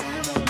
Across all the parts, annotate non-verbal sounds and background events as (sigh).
Summer.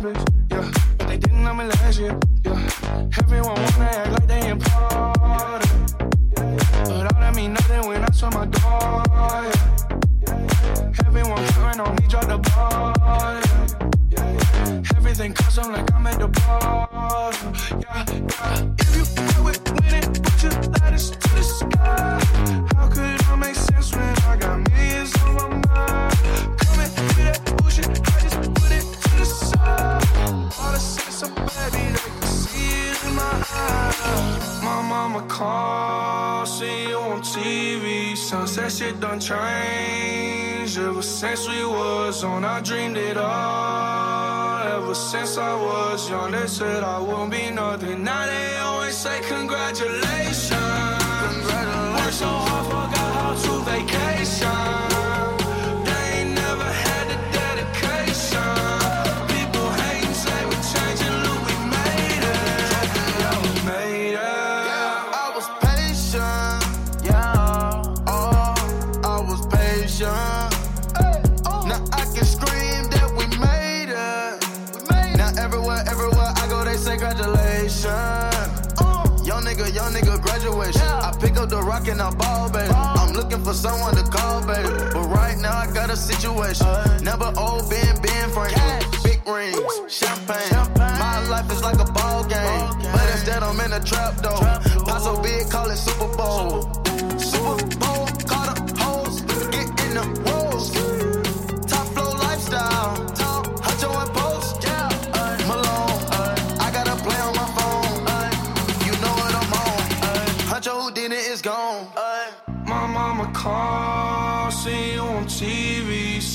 cabbage.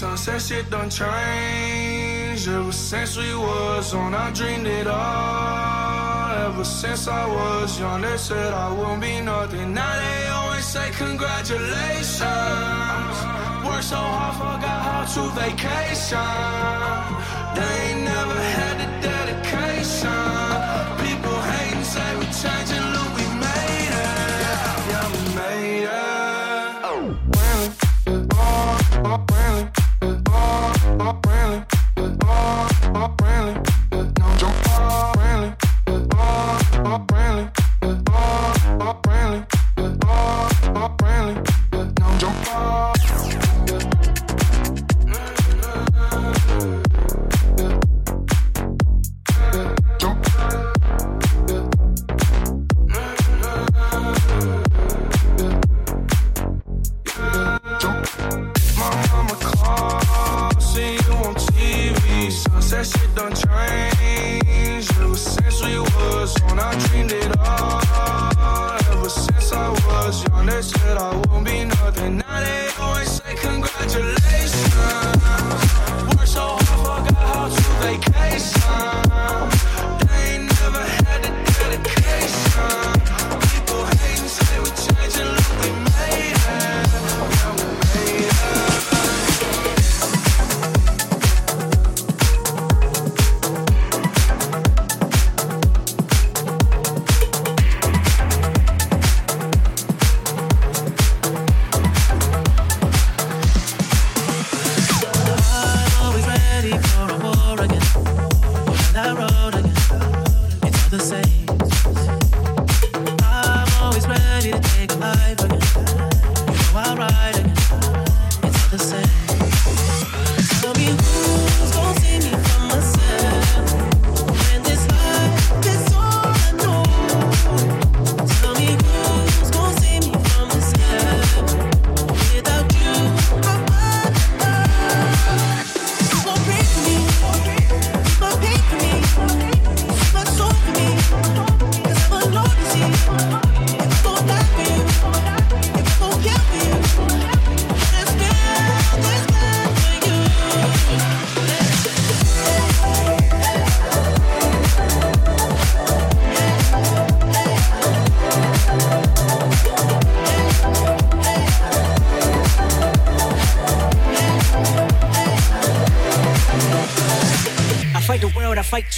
sunset shit done change. Ever since we was on, I dreamed it all. Ever since I was young, they said I won't be nothing. Now they always say congratulations. Worked so hard, forgot how to vacation. They ain't never had to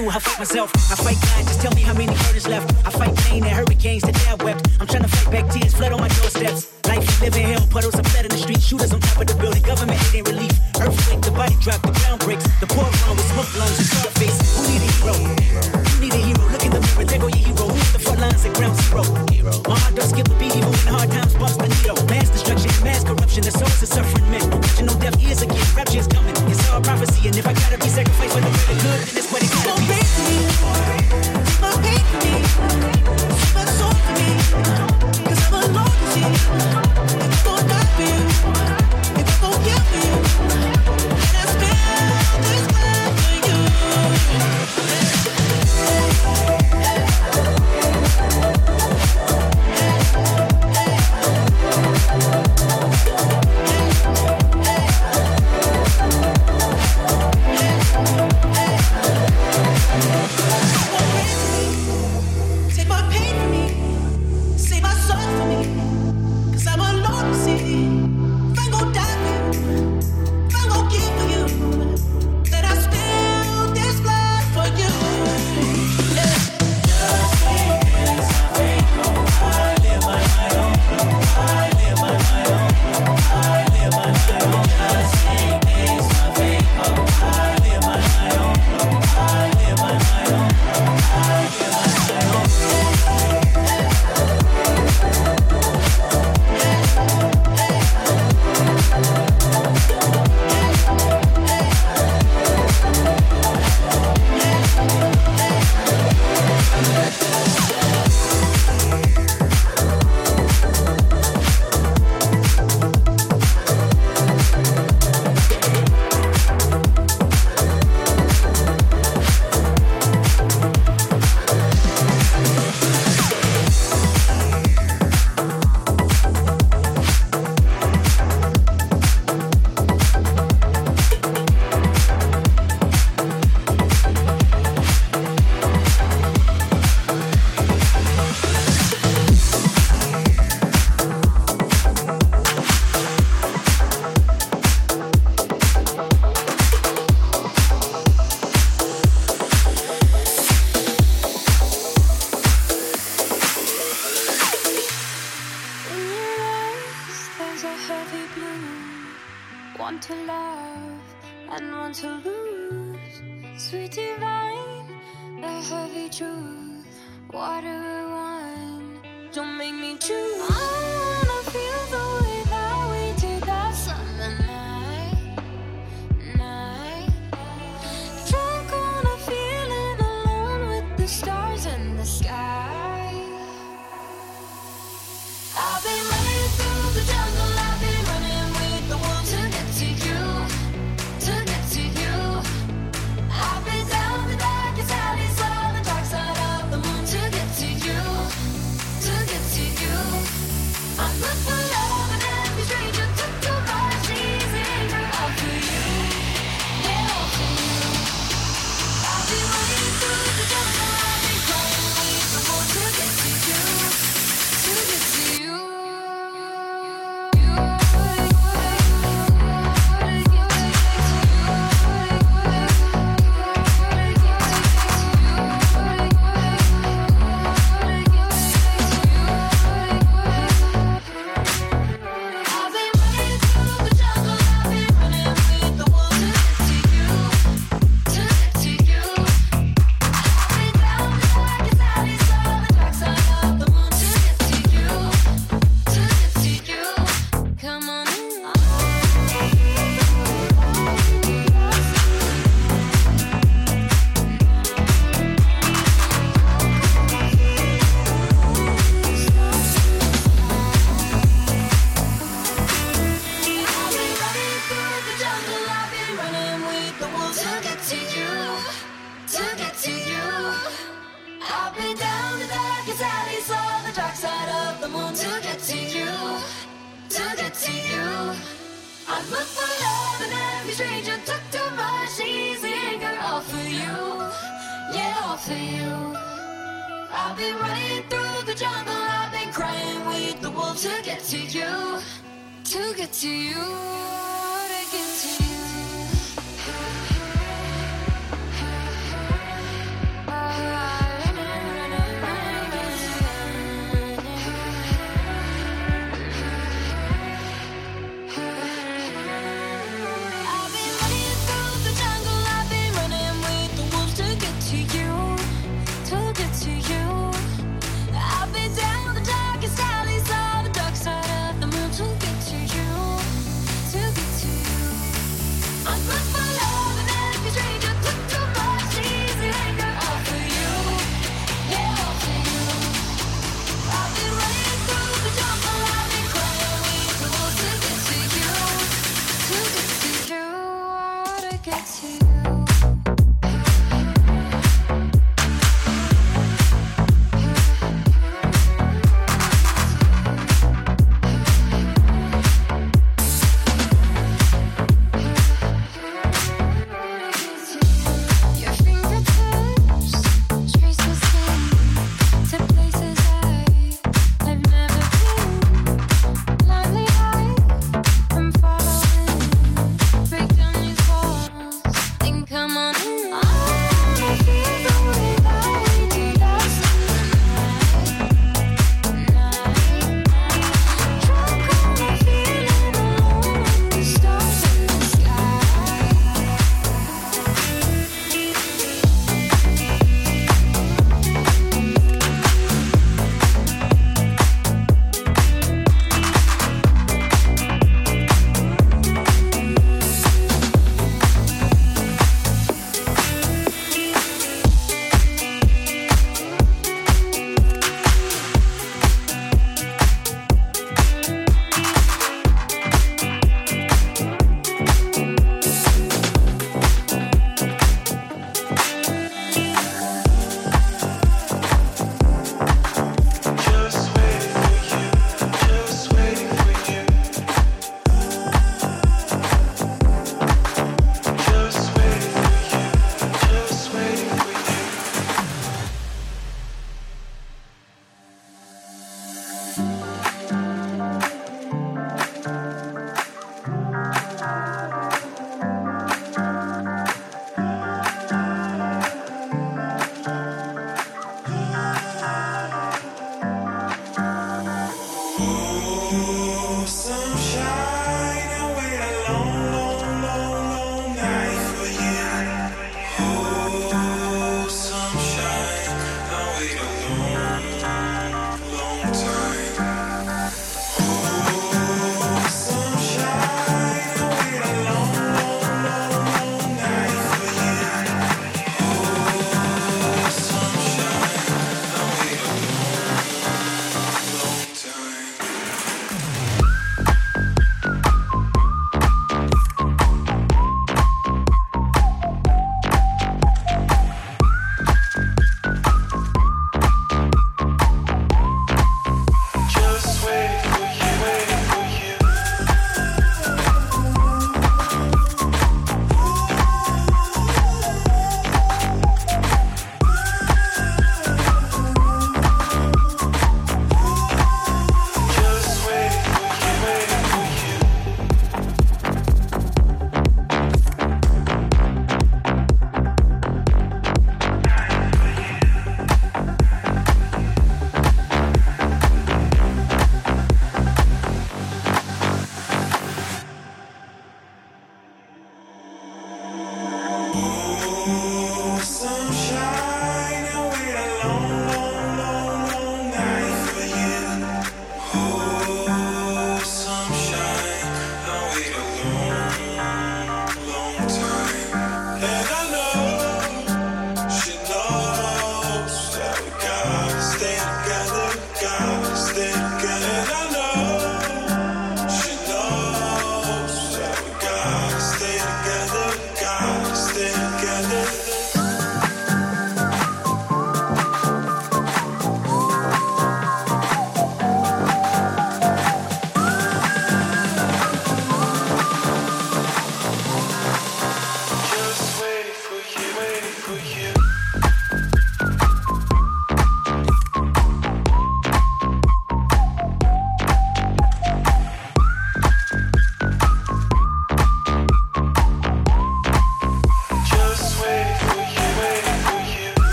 Eu I myself, I fake lying see.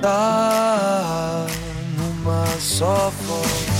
Cantar numa só voz.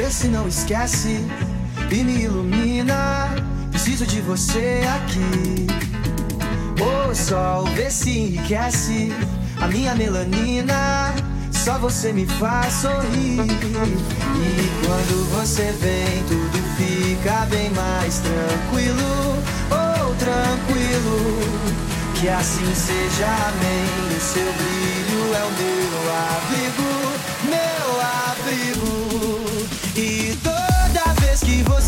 Vê se não esquece e me ilumina. Preciso de você aqui. Ô sol, vê se enriquece a minha melanina. Só você me faz sorrir. E quando você vem, tudo fica bem mais tranquilo. Oh, tranquilo. Que assim seja, amém. O seu brilho é o meu abrigo, meu abrigo.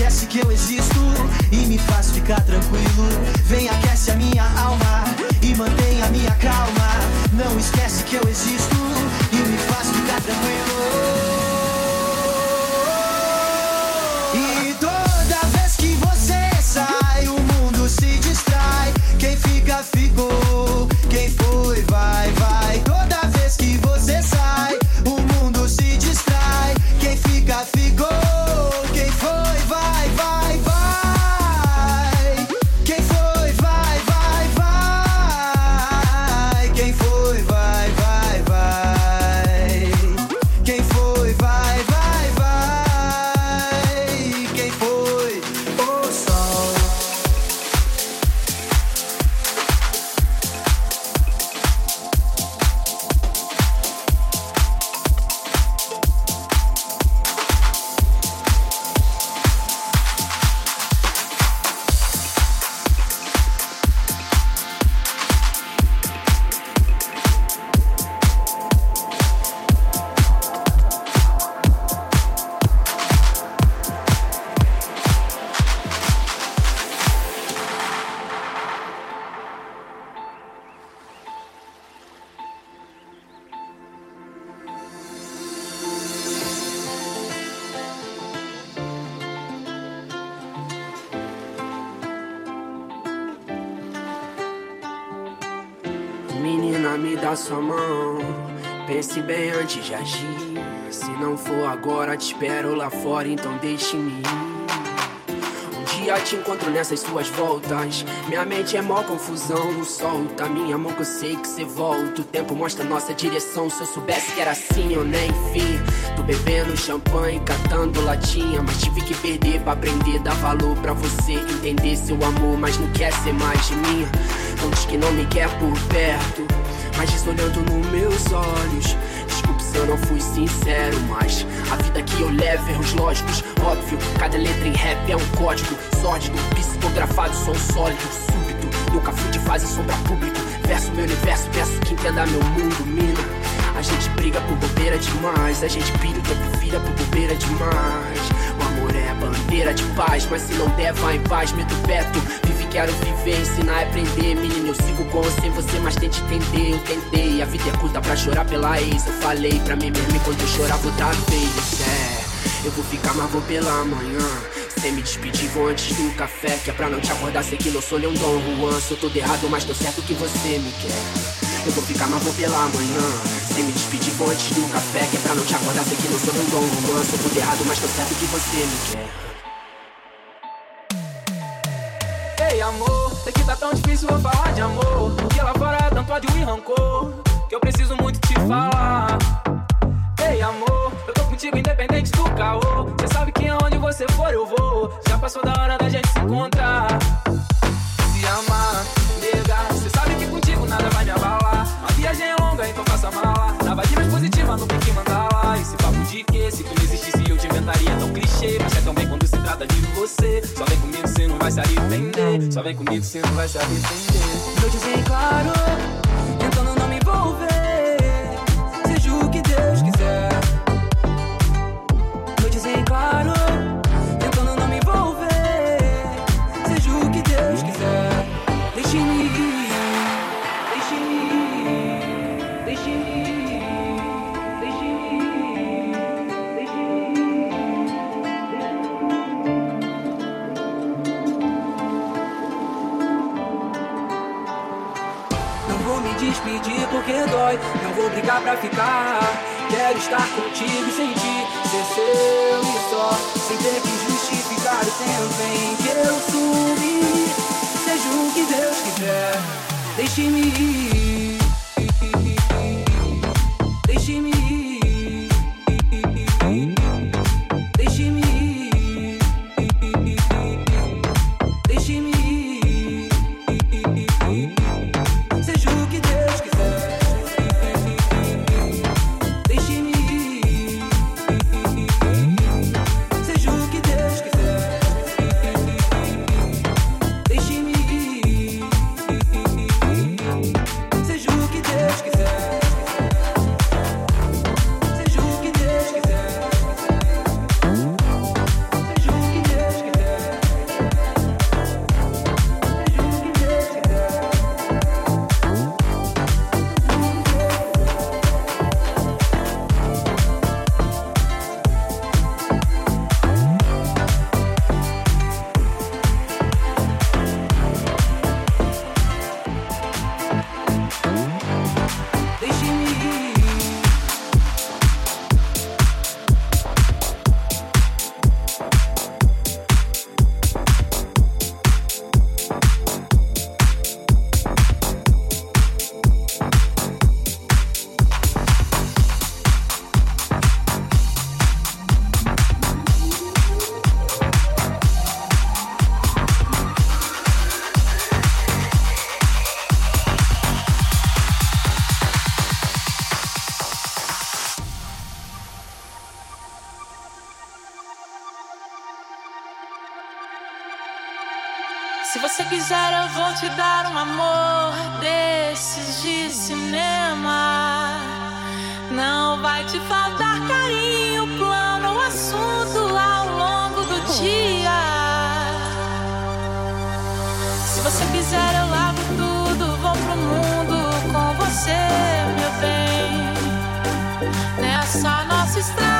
Esquece que eu existo e me faz ficar tranquilo. Vem aquece a minha alma te espero lá fora, então deixe-me ir. Um dia te encontro nessas suas voltas. Minha mente é mó confusão, não solta. Minha mão que eu sei que cê volta. O tempo mostra nossa direção. Se eu soubesse que era assim, eu nem fim. Tô bebendo champanhe, catando latinha. Mas tive que perder pra aprender. Dar valor pra você entender seu amor, mas não quer ser mais de mim. Não diz que não me quer por perto. Mas diz olhando nos meus olhos. Eu não fui sincero, mas a vida que eu levo, erros lógicos, óbvio. Cada letra em rap é um código sórdido, psicografado, som sólido, súbito. Nunca fui de fase sombra público. Verso meu universo, peço que entenda meu mundo, mina. A gente briga por bobeira demais, a gente pira o tempo vira por bobeira demais. De paz, mas se não der, vai em paz, meto perto. Vive, quero viver, ensinar aprender. Menino, eu sigo com ou sem você, mas tente entender, eu tentei. A vida é curta pra chorar pela ex. Eu falei pra mim mesmo enquanto eu chorava outra vez. É, eu vou ficar, mas vou pela manhã. Sem me despedir, vou antes do café. Que é pra não te acordar, sei que não sou nem um Dom Juan. Sou todo errado, mas tô certo que você me quer. Eu vou ficar, mas vou pela manhã. Sem me despedir, vou antes do café. Que é pra não te acordar, sei que não sou nem um Dom Juan. Sou todo errado, mas tô certo que você me quer. Ei amor, sei que tá tão difícil eu falar de amor Porque lá fora é tanto ódio e rancor Que eu preciso muito te falar Ei amor, eu tô contigo independente do caô Cê sabe que aonde você for eu vou Já passou da hora da gente se encontrar Se amar, porque se tu não existisse eu te inventaria tão clichê. Mas é tão bem quando se trata de você. Só vem comigo, você não vai se arrepender. Só vem comigo, você não vai se arrepender. Então eu dizendo claro, tentando não me envolver. Seja o que Deus quiser. Eu dizendo claro. Porque dói. Não vou brigar pra ficar. Quero estar contigo sem ti. Ser seu e só. Sem ter que justificar o tempo em que eu sumi. Seja o que Deus quiser. Deixe-me ir. Quiser, eu vou te dar um amor desses de cinema. Não vai te faltar carinho, plano ou assunto ao longo do dia. Se você quiser, eu largo tudo, vou pro mundo com você, meu bem. Nessa nossa estrada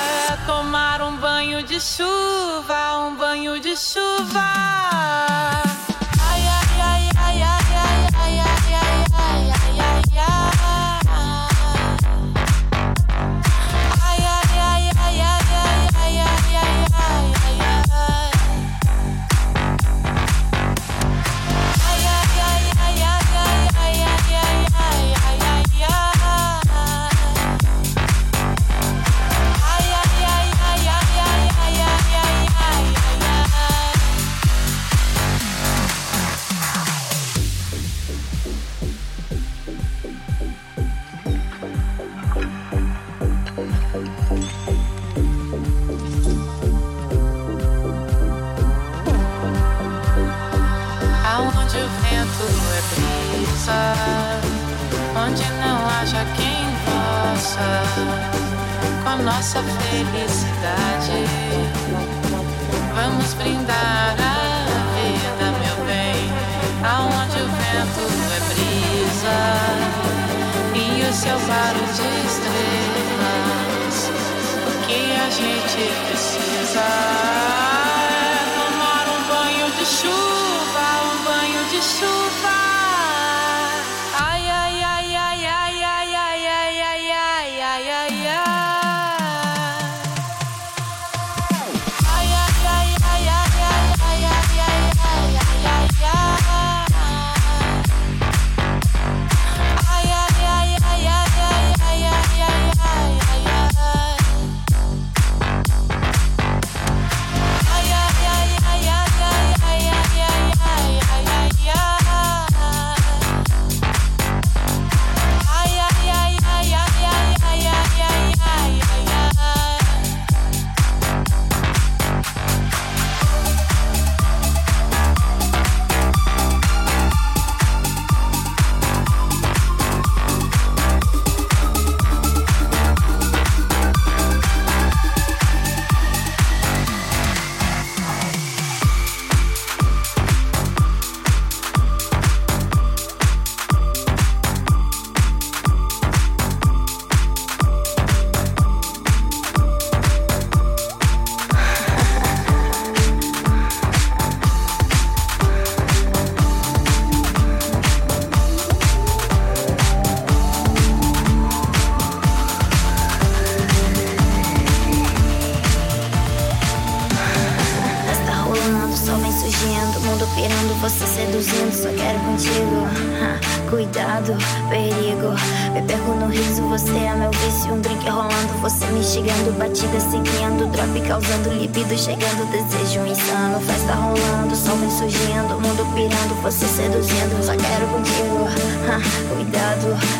de chuva, um banho de chuva. Nossa felicidade. Vamos brindar a vida, meu bem. Aonde o vento é brisa e o céu claro de estrelas. Que a gente precisa é tomar um banho de chuva,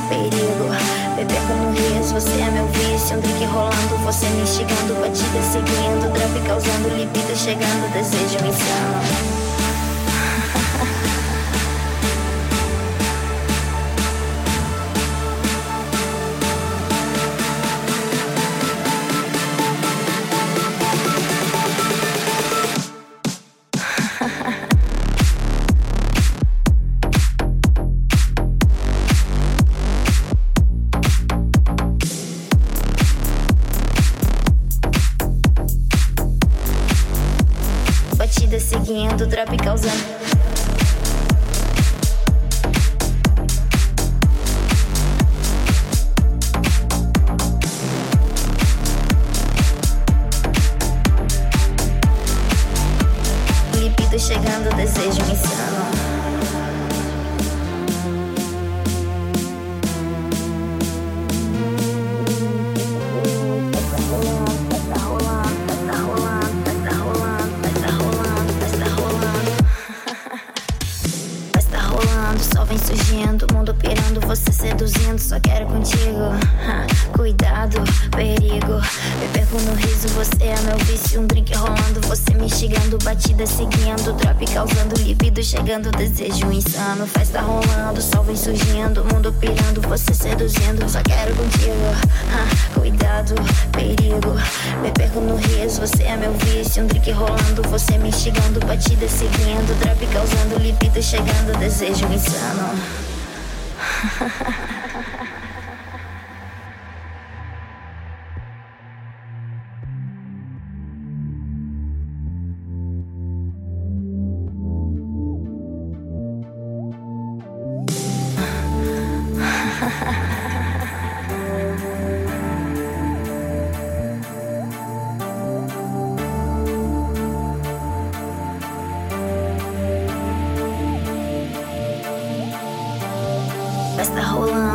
perigo. Me perco no riso, você é meu vício. Um drink rolando, você me instigando, batida seguindo, drop causando libido, chegando, desejo insano. (laughs)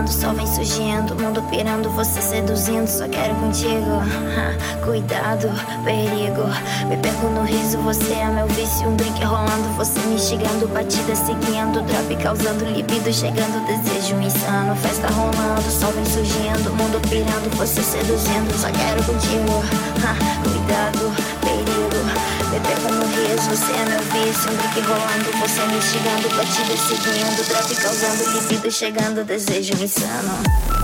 rolando, sol vem surgindo, mundo pirando, você seduzindo, só quero contigo. (laughs) Cuidado, perigo. Me perco no riso, você é meu vício. Um drink rolando, você me instigando, batida seguindo, drop causando libido, chegando, desejo insano. Festa rolando, sol vem surgindo, mundo pirando, você seduzindo, só quero contigo. (laughs) Cuidado, perigo. Me perco no riso, você é meu vício. Um drink rolando, você me instigando, batida seguindo, drop causando libido, chegando, desejo insano.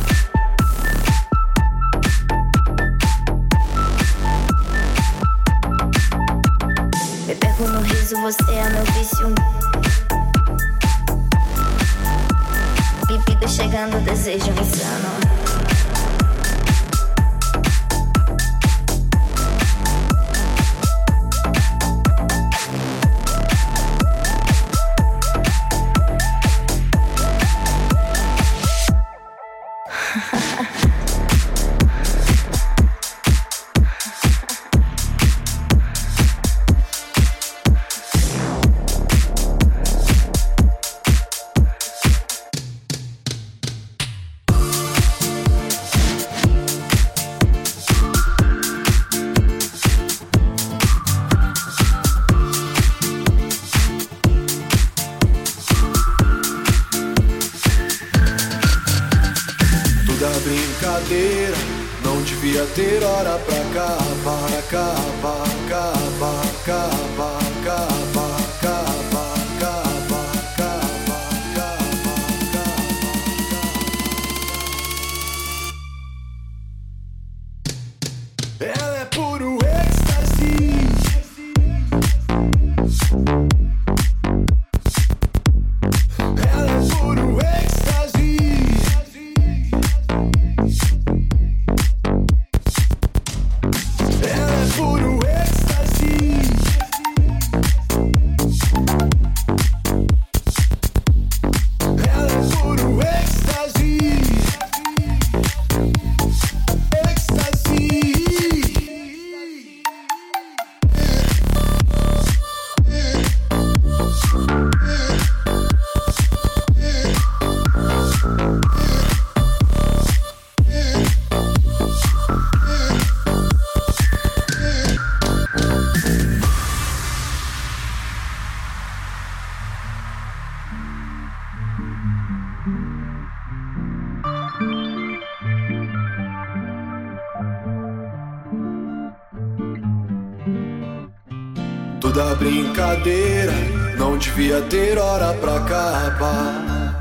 Brincadeira não devia ter hora pra acabar.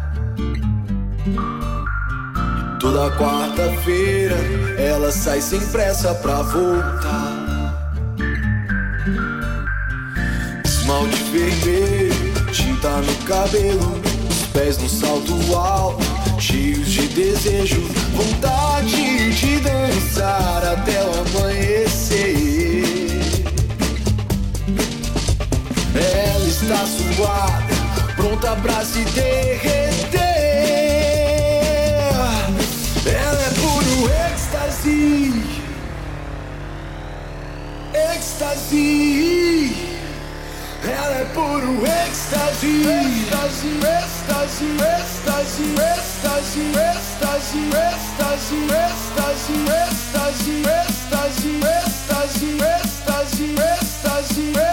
Toda quarta-feira ela sai sem pressa pra voltar. Esmalte vermelho, tinta no cabelo, os pés no salto alto, cheios de desejo, vontade de dançar até o amanhecer. Está suada, pronta pra se derreter. Ela é puro êxtase, êxtase. Ela é puro êxtase, êxtase, êxtase, êxtase, êxtase, êxtase, êxtase, êxtase, êxtase, êxtase, êxtase, êxtase, êxtase,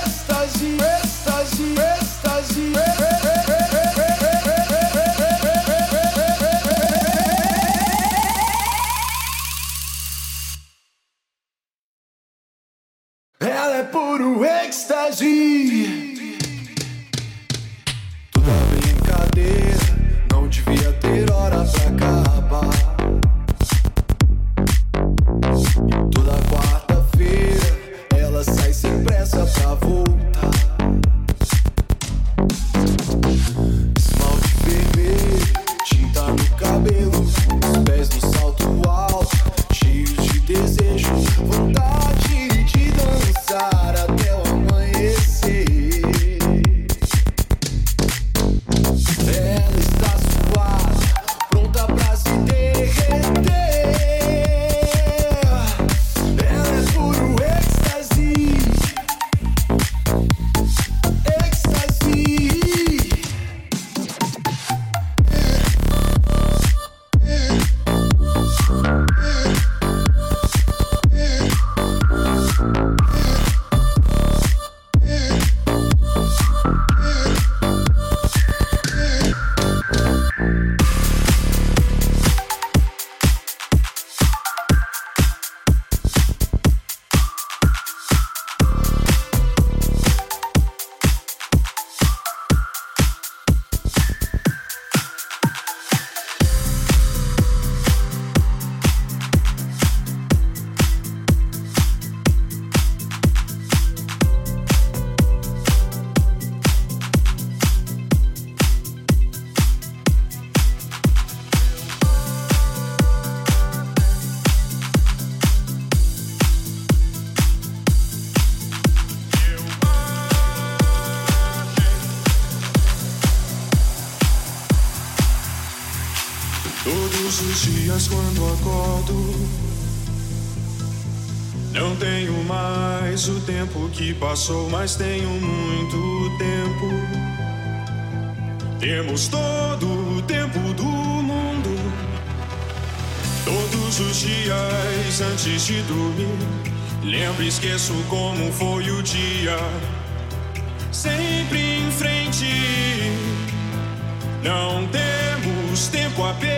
Todos os dias quando acordo, não tenho mais o tempo que passou, mas tenho muito tempo. Temos todo o tempo do mundo. Todos os dias antes de dormir, lembro e esqueço como foi o dia. Sempre em frente. Não temos tempo a perder.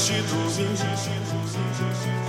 心知肚明。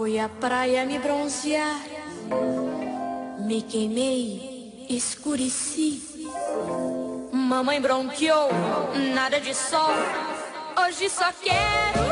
Fui à praia me bronzear, me queimei, escureci. Mamãe bronqueou, nada de sol. Hoje só quero